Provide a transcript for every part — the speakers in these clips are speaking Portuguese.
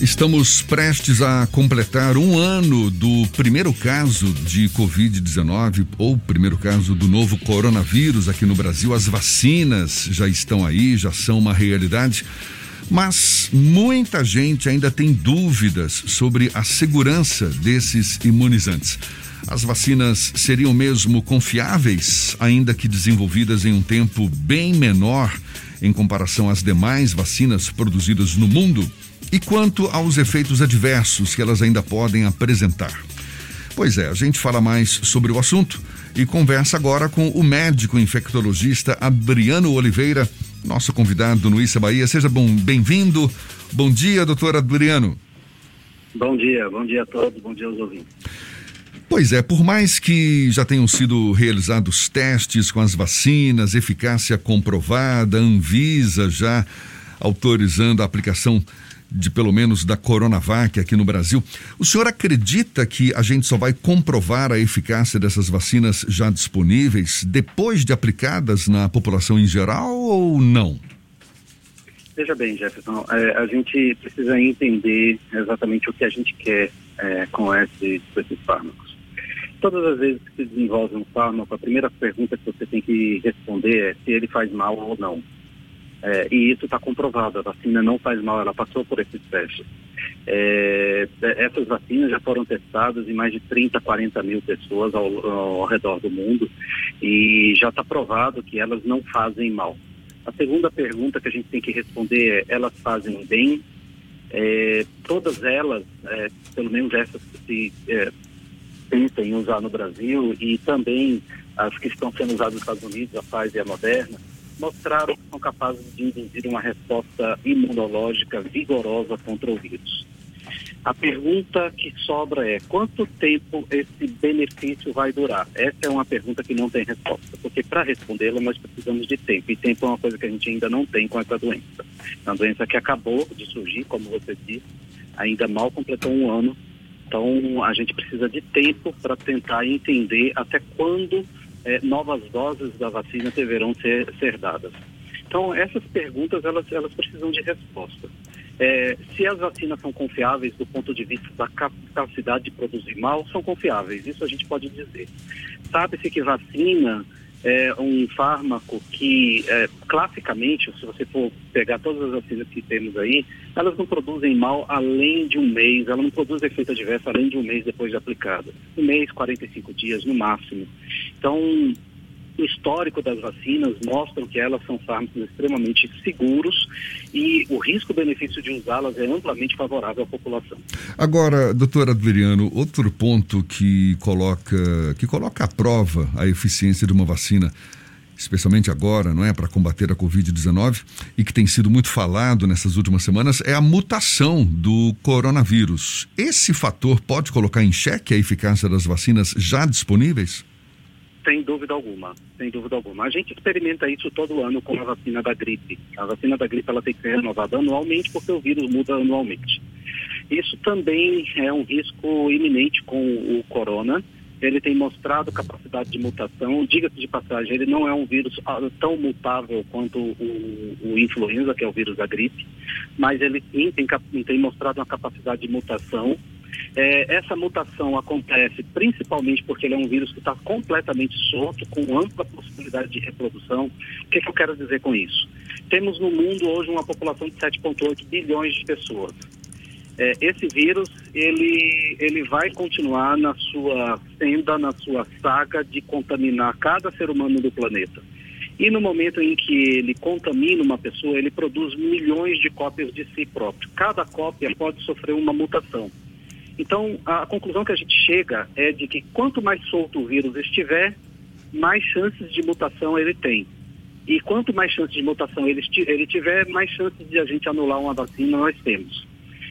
Estamos prestes a completar um ano do primeiro caso de Covid-19 ou primeiro caso do novo coronavírus aqui no Brasil. As vacinas já estão aí, já são uma realidade, mas muita gente ainda tem dúvidas sobre a segurança desses imunizantes. As vacinas seriam mesmo confiáveis, ainda que desenvolvidas em um tempo bem menor em comparação às demais vacinas produzidas no mundo? E quanto aos efeitos adversos que elas ainda podem apresentar? Pois é, a gente fala mais sobre o assunto e conversa agora com o médico infectologista Adriano Oliveira, nosso convidado no Issa Bahia. Seja bom, bem-vindo. Bom dia, doutor Adriano. Bom dia, bom dia a todos, bom dia aos ouvintes. Pois é, por mais que já tenham sido realizados testes com as vacinas, eficácia comprovada, Anvisa já autorizando a aplicação de pelo menos da Coronavac aqui no Brasil. O senhor acredita que a gente só vai comprovar a eficácia dessas vacinas já disponíveis depois de aplicadas na população em geral ou não? Veja bem, Jefferson, é, a gente precisa entender exatamente o que a gente quer é, com, esses, com esses fármacos. Todas as vezes que se desenvolve um fármaco, a primeira pergunta que você tem que responder é se ele faz mal ou não. É, e isso está comprovado, a vacina não faz mal, ela passou por esses testes. É, essas vacinas já foram testadas em mais de 30, 40 mil pessoas ao, ao redor do mundo e já está provado que elas não fazem mal. A segunda pergunta que a gente tem que responder é: elas fazem bem? É, todas elas, é, pelo menos essas que se é, pensam em usar no Brasil e também as que estão sendo usadas nos Estados Unidos, a Pfizer e a Moderna, mostraram que são capazes de induzir uma resposta imunológica vigorosa contra o vírus. A pergunta que sobra é quanto tempo esse benefício vai durar? Essa é uma pergunta que não tem resposta, porque para respondê-la nós precisamos de tempo, e tempo é uma coisa que a gente ainda não tem com essa doença. É uma doença que acabou de surgir, como você disse, ainda mal completou um ano, então a gente precisa de tempo para tentar entender até quando é, novas doses da vacina deverão ser, ser dadas. Então, essas perguntas, elas, elas precisam de resposta. É, se as vacinas são confiáveis do ponto de vista da capacidade de produzir mal, são confiáveis, isso a gente pode dizer. Sabe-se que vacina é um fármaco que, é, classicamente, se você for pegar todas as vacinas que temos aí, elas não produzem mal além de um mês, ela não produz efeito adverso além de um mês depois de aplicada. Um mês, 45 dias no máximo. Então, o histórico das vacinas mostram que elas são fármacos extremamente seguros e o risco-benefício de usá-las é amplamente favorável à população. Agora, doutor Adveriano, outro ponto que coloca, que coloca à prova a eficiência de uma vacina especialmente agora, não é, para combater a Covid-19 e que tem sido muito falado nessas últimas semanas é a mutação do coronavírus. Esse fator pode colocar em xeque a eficácia das vacinas já disponíveis? Sem dúvida alguma, sem dúvida alguma. A gente experimenta isso todo ano com a vacina da gripe. A vacina da gripe ela tem que ser renovada anualmente porque o vírus muda anualmente. Isso também é um risco iminente com o corona. Ele tem mostrado capacidade de mutação. Diga-se de passagem, ele não é um vírus ah, tão mutável quanto o, o influenza, que é o vírus da gripe, mas ele tem, tem, tem mostrado uma capacidade de mutação é, essa mutação acontece principalmente porque ele é um vírus que está completamente solto, com ampla possibilidade de reprodução. O que, que eu quero dizer com isso? Temos no mundo hoje uma população de 7,8 bilhões de pessoas. É, esse vírus ele, ele vai continuar na sua senda, na sua saga de contaminar cada ser humano do planeta. E no momento em que ele contamina uma pessoa, ele produz milhões de cópias de si próprio. Cada cópia pode sofrer uma mutação. Então, a conclusão que a gente chega é de que quanto mais solto o vírus estiver, mais chances de mutação ele tem. E quanto mais chances de mutação ele, ele tiver, mais chances de a gente anular uma vacina nós temos.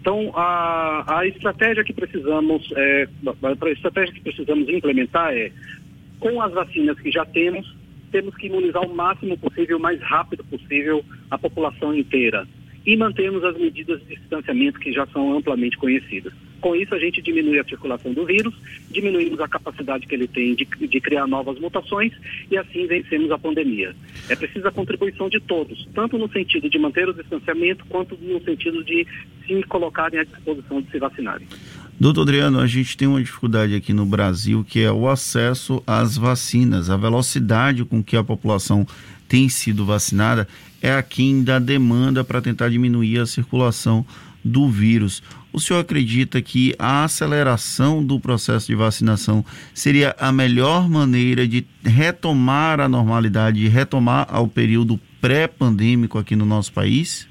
Então, a, a estratégia que precisamos, é, a estratégia que precisamos implementar é, com as vacinas que já temos, temos que imunizar o máximo possível, o mais rápido possível, a população inteira. E mantermos as medidas de distanciamento que já são amplamente conhecidas. Com isso, a gente diminui a circulação do vírus, diminuímos a capacidade que ele tem de, de criar novas mutações e assim vencemos a pandemia. É preciso a contribuição de todos, tanto no sentido de manter o distanciamento, quanto no sentido de se colocarem à disposição de se vacinarem. Doutor Adriano, a gente tem uma dificuldade aqui no Brasil que é o acesso às vacinas. A velocidade com que a população tem sido vacinada é aquém da demanda para tentar diminuir a circulação do vírus. O senhor acredita que a aceleração do processo de vacinação seria a melhor maneira de retomar a normalidade, de retomar ao período pré-pandêmico aqui no nosso país?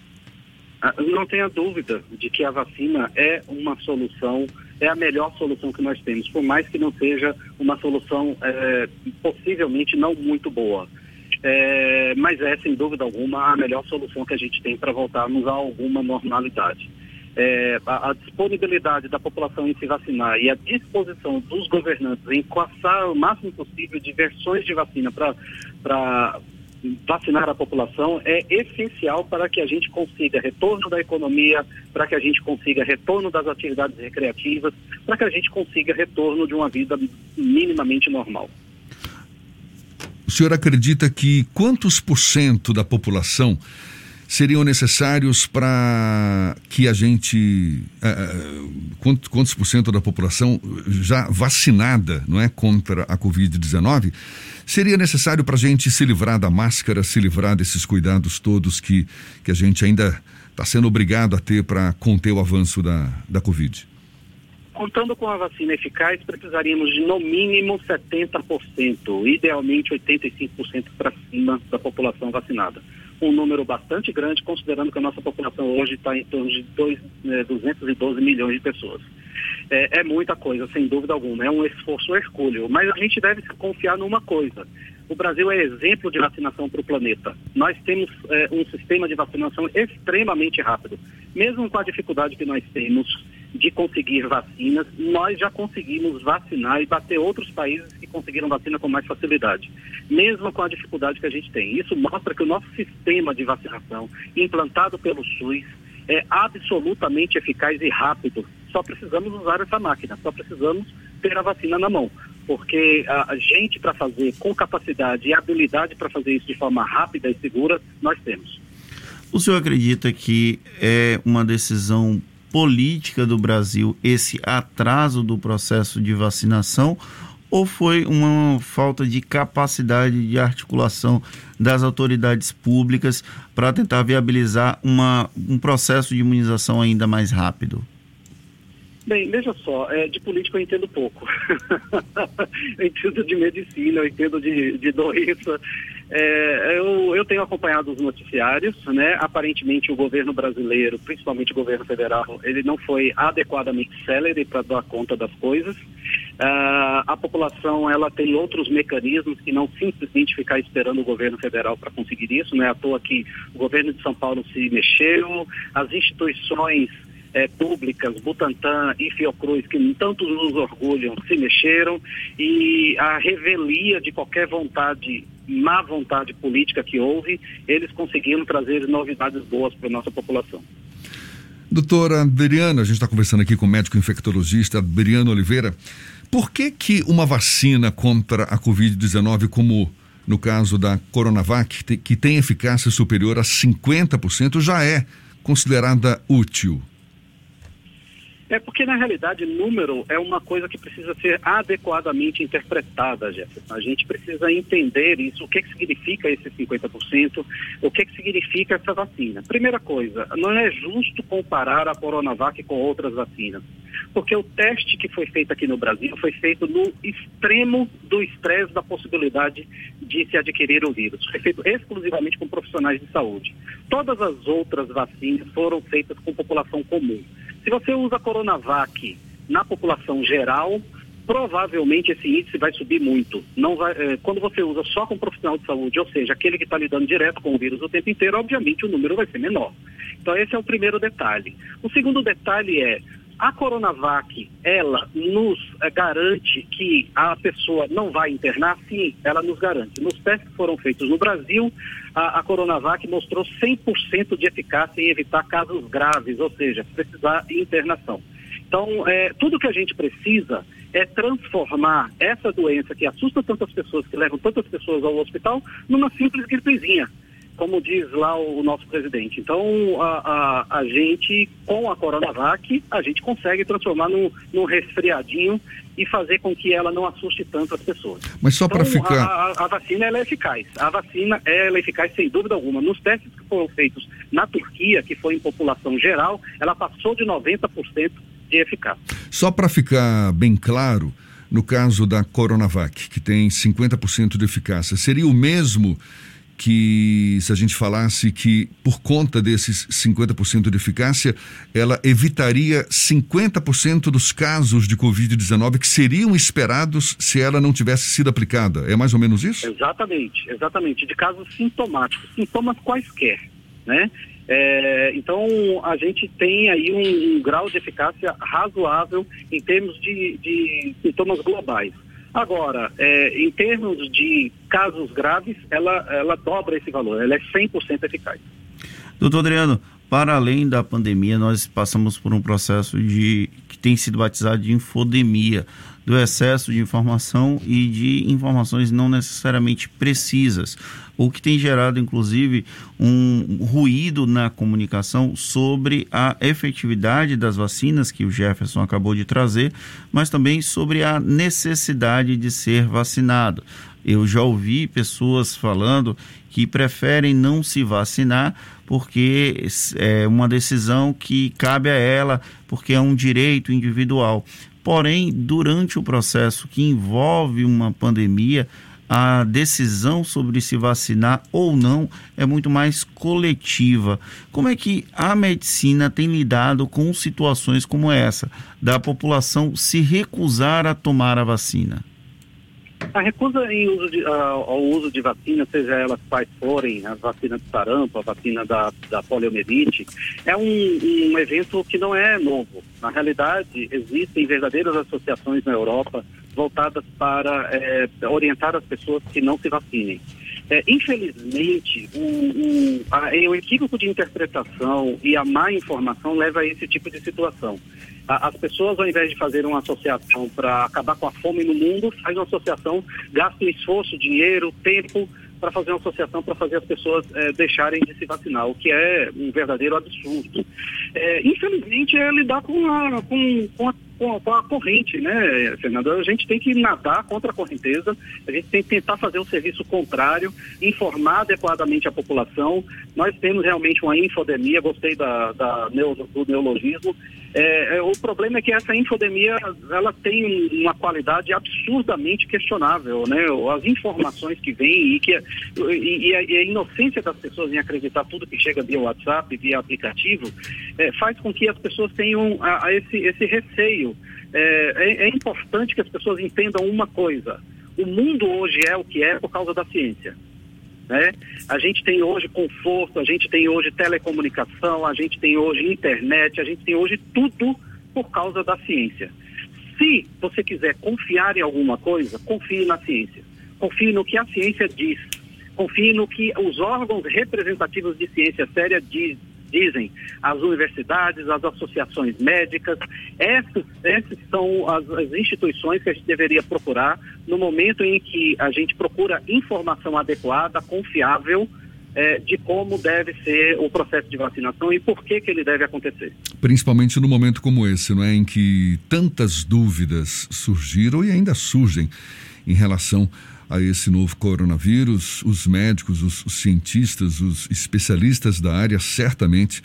Ah, não tenha dúvida de que a vacina é uma solução, é a melhor solução que nós temos, por mais que não seja uma solução é, possivelmente não muito boa. É, mas é, sem dúvida alguma, a melhor solução que a gente tem para voltarmos a alguma normalidade. É, a, a, disponibilidade da população em se vacinar e a disposição dos governantes em passar o máximo possível de versões de vacina para vacinar a população é essencial para que a gente consiga retorno da economia, para que a gente consiga retorno das atividades recreativas, para que a gente consiga retorno de uma vida minimamente normal. O senhor acredita que quantos por cento da população seriam necessários para que a gente uh, quantos, quantos por cento da população já vacinada não é contra a covid-19 seria necessário para a gente se livrar da máscara se livrar desses cuidados todos que que a gente ainda está sendo obrigado a ter para conter o avanço da da covid? Contando com a vacina eficaz precisaríamos de no mínimo 70% idealmente 85% para cima da população vacinada um número bastante grande, considerando que a nossa população hoje está em torno de dois, é, 212 milhões de pessoas. É, é, muita coisa, sem dúvida alguma, é um esforço hercúleo, mas a gente deve confiar numa coisa. O Brasil é exemplo de vacinação para o planeta. Nós temos é, um sistema de vacinação extremamente rápido. Mesmo com a dificuldade que nós temos de conseguir vacinas, nós já conseguimos vacinar e bater outros países que conseguiram vacina com mais facilidade, mesmo com a dificuldade que a gente tem. Isso mostra que o nosso sistema de vacinação, implantado pelo SUS, é absolutamente eficaz e rápido. Só precisamos usar essa máquina, só precisamos ter a vacina na mão. Porque a gente, para fazer com capacidade e habilidade para fazer isso de forma rápida e segura, nós temos. O senhor acredita que é uma decisão política do Brasil esse atraso do processo de vacinação ou foi uma falta de capacidade de articulação das autoridades públicas para tentar viabilizar uma, um processo de imunização ainda mais rápido? Bem, veja só, é, de política eu entendo pouco. eu entendo de medicina, eu entendo de, de doença. É, eu, eu tenho acompanhado os noticiários, né? Aparentemente o governo brasileiro, principalmente o governo federal, ele não foi adequadamente célere para dar conta das coisas. Uh, a população ela tem outros mecanismos que não simplesmente ficar esperando o governo federal para conseguir isso, não é à toa que o governo de São Paulo se mexeu, as instituições é, públicas, Butantan e Fiocruz, que tanto nos orgulham, se mexeram e a revelia de qualquer vontade, má vontade política que houve, eles conseguiram trazer novidades boas para a nossa população. Doutora Adriana, a gente está conversando aqui com o médico infectologista Adriano Oliveira. Por que que uma vacina contra a Covid-19, como no caso da Coronavac, que tem eficácia superior a 50%, já é considerada útil? É porque, na realidade, número é uma coisa que precisa ser adequadamente interpretada, Jefferson. A gente precisa entender isso, o que, que significa esse 50%, o que, que significa essa vacina. Primeira coisa, não é justo comparar a Coronavac com outras vacinas, porque o teste que foi feito aqui no Brasil foi feito no extremo do estresse da possibilidade de se adquirir o vírus. Foi feito exclusivamente com profissionais de saúde. Todas as outras vacinas foram feitas com população comum. Se você usa Coronavac na população geral, provavelmente esse índice vai subir muito. Não vai, é, quando você usa só com um profissional de saúde, ou seja, aquele que está lidando direto com o vírus o tempo inteiro, obviamente o número vai ser menor. Então esse é o primeiro detalhe. O segundo detalhe é a Coronavac, ela nos é, garante que a pessoa não vai internar? Sim, ela nos garante. Nos testes que foram feitos no Brasil, a, a Coronavac mostrou 100% de eficácia em evitar casos graves, ou seja, precisar de internação. Então, é, tudo que a gente precisa é transformar essa doença que assusta tantas pessoas, que levam tantas pessoas ao hospital, numa simples gripezinha como diz lá o, nosso presidente. Então, a, a, a, gente, com a Coronavac, a gente consegue transformar num, num resfriadinho e fazer com que ela não assuste tanto as pessoas. Mas só então, para ficar... A, a, vacina, ela é eficaz. A vacina, ela é eficaz sem dúvida alguma. Nos testes que foram feitos na Turquia, que foi em população geral, ela passou de 90% de eficácia. Só para ficar bem claro, no caso da Coronavac, que tem 50% de eficácia, seria o mesmo que se a gente falasse que por conta desses 50% de eficácia, ela evitaria 50% dos casos de Covid-19 que seriam esperados se ela não tivesse sido aplicada. É mais ou menos isso? Exatamente, exatamente. De casos sintomáticos, sintomas quaisquer, né? É, então, a gente tem aí um, um, grau de eficácia razoável em termos de, de sintomas globais. Agora, é, em termos de casos graves, ela, ela dobra esse valor, ela é 100% eficaz. Doutor Adriano, para além da pandemia, nós passamos por um processo de que tem sido batizado de infodemia, do excesso de informação e de informações não necessariamente precisas o que tem gerado, inclusive, um ruído na comunicação sobre a efetividade das vacinas que o Jefferson acabou de trazer, mas também sobre a necessidade de ser vacinado. Eu já ouvi pessoas falando que preferem não se vacinar porque é uma decisão que cabe a ela, porque é um direito individual. Porém, durante o processo que envolve uma pandemia, a decisão sobre se vacinar ou não é muito mais coletiva. Como é que a medicina tem lidado com situações como essa, da população se recusar a tomar a vacina? A recusa uso de, uh, ao uso de vacinas, seja elas quais forem, a vacina de sarampo, a vacina da, da poliomielite, é um, um evento que não é novo. Na realidade, existem verdadeiras associações na Europa voltadas para é, orientar as pessoas que não se vacinem. É, infelizmente, o, o, a, o equívoco de interpretação e a má informação leva a esse tipo de situação. A, as pessoas, ao invés de fazer uma associação para acabar com a fome no mundo, faz uma associação, gastam esforço, dinheiro, tempo para fazer uma associação para fazer as pessoas é, deixarem de se vacinar, o que é um verdadeiro absurdo. É, infelizmente, é lidar com a, com, com a com a, com a, corrente, né, Fernando? A gente tem que nadar contra a correnteza, a gente tem que tentar fazer um serviço contrário, informar adequadamente a população. Nós temos realmente uma infodemia, gostei da, da do neologismo, é, é, o problema é que essa infodemia ela tem uma qualidade absurdamente questionável, né? As informações que vêm e, que, e, e, a, e a, inocência das pessoas em acreditar tudo que chega via WhatsApp, via aplicativo, é, faz com que as pessoas tenham a, a esse, esse receio. É, é, é importante que as pessoas entendam uma coisa: o mundo hoje é o que é por causa da ciência. Né? A gente tem hoje conforto, a gente tem hoje telecomunicação, a gente tem hoje internet, a gente tem hoje tudo por causa da ciência. Se você quiser confiar em alguma coisa, confie na ciência. Confie no que a ciência diz. Confie no que os órgãos representativos de ciência séria diz, dizem as universidades, as associações médicas. Essas, essas são as, as, instituições que a gente deveria procurar no momento em que a gente procura informação adequada, confiável, é, de como deve ser o processo de vacinação e por que, que ele deve acontecer. Principalmente no momento como esse, não é, em que tantas dúvidas surgiram e ainda surgem em relação a esse novo coronavírus, os médicos, os, os cientistas, os especialistas da área certamente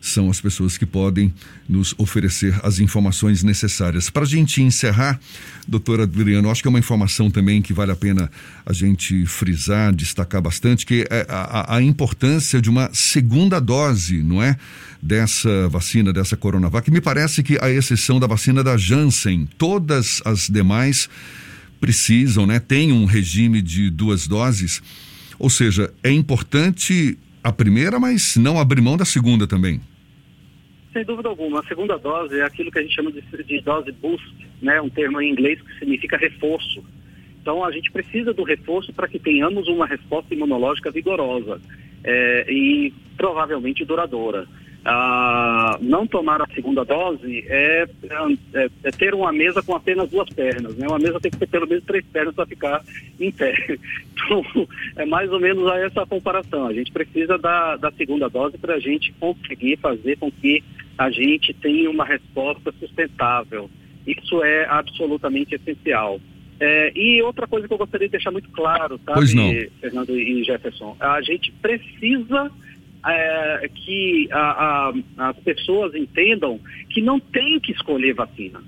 são as pessoas que podem nos oferecer as informações necessárias. Para a gente encerrar, doutora Adriano, acho que é uma informação também que vale a pena a gente frisar, destacar bastante, que é a, a importância de uma segunda dose, não é? Dessa vacina, dessa Coronavac. Me parece que, a exceção da vacina da Janssen, todas as demais precisam, né? Tem um regime de duas doses. Ou seja, é importante a primeira, mas não abrir mão da segunda também. Sem dúvida alguma. A segunda dose é aquilo que a gente chama de, de dose boost, né? Um termo em inglês que significa reforço. Então, a gente precisa do reforço para que tenhamos uma resposta imunológica vigorosa é, e provavelmente duradoura. Ah, não tomar a segunda dose é, é, é, ter uma mesa com apenas duas pernas. Né? Uma mesa tem que ter pelo menos três pernas para ficar em pé. Então, é mais ou menos essa comparação. A gente precisa da, da segunda dose para a gente conseguir fazer com que a gente tenha uma resposta sustentável. Isso é absolutamente essencial. É, e outra coisa que eu gostaria de deixar muito claro, tá, Fernando e Jefferson, a gente precisa é, que a, a, as pessoas entendam que não tem que escolher vacina.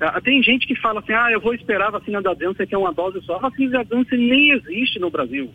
É, tem gente que fala assim, ah, eu vou esperar a vacina da Janssen, que é uma dose só. A vacina da Janssen nem existe no Brasil.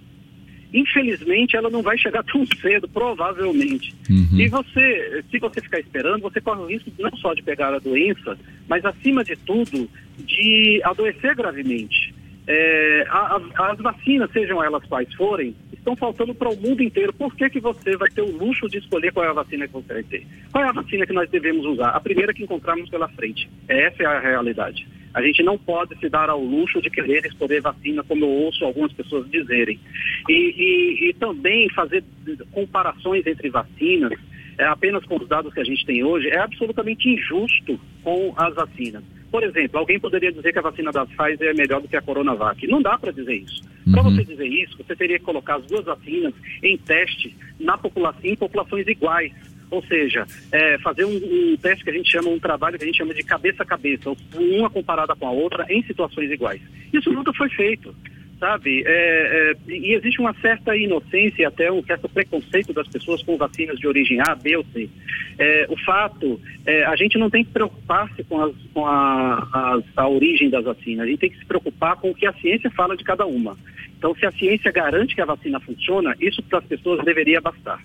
Infelizmente, ela não vai chegar tão cedo, provavelmente. Uhum. E você, se você ficar esperando, você corre o risco não só de pegar a doença, mas acima de tudo, de adoecer gravemente. É, a, a, as vacinas, sejam elas quais forem, estão faltando para o mundo inteiro. Por que, que você vai ter o luxo de escolher qual é a vacina que você vai ter? Qual é a vacina que nós devemos usar? A primeira que encontrarmos pela frente. Essa é a realidade. A gente não pode se dar ao luxo de querer escolher vacina, como eu ouço algumas pessoas dizerem. E, e, e também fazer comparações entre vacinas, é, apenas com os dados que a gente tem hoje, é absolutamente injusto com as vacinas. Por exemplo, alguém poderia dizer que a vacina da Pfizer é melhor do que a Coronavac. Não dá para dizer isso. Uhum. Para você dizer isso, você teria que colocar as duas vacinas em teste na população, em populações iguais. Ou seja, é, fazer um, um, teste que a gente chama, um trabalho que a gente chama de cabeça a cabeça, uma comparada com a outra em situações iguais. Isso nunca foi feito sabe? É, é, e existe uma certa inocência até um certo preconceito das pessoas com vacinas de origem A, B ou C. É, o fato, é, a gente não tem que preocupar-se com, as, com a, a, a, origem das vacinas, a gente tem que se preocupar com o que a ciência fala de cada uma. Então, se a ciência garante que a vacina funciona, isso para as pessoas deveria bastar.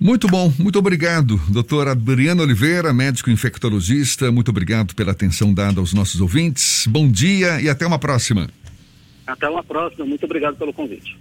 Muito bom, muito obrigado, doutor Adriano Oliveira, médico infectologista. Muito obrigado pela atenção dada aos nossos ouvintes. Bom dia e até uma próxima. Até uma próxima. Muito obrigado pelo convite.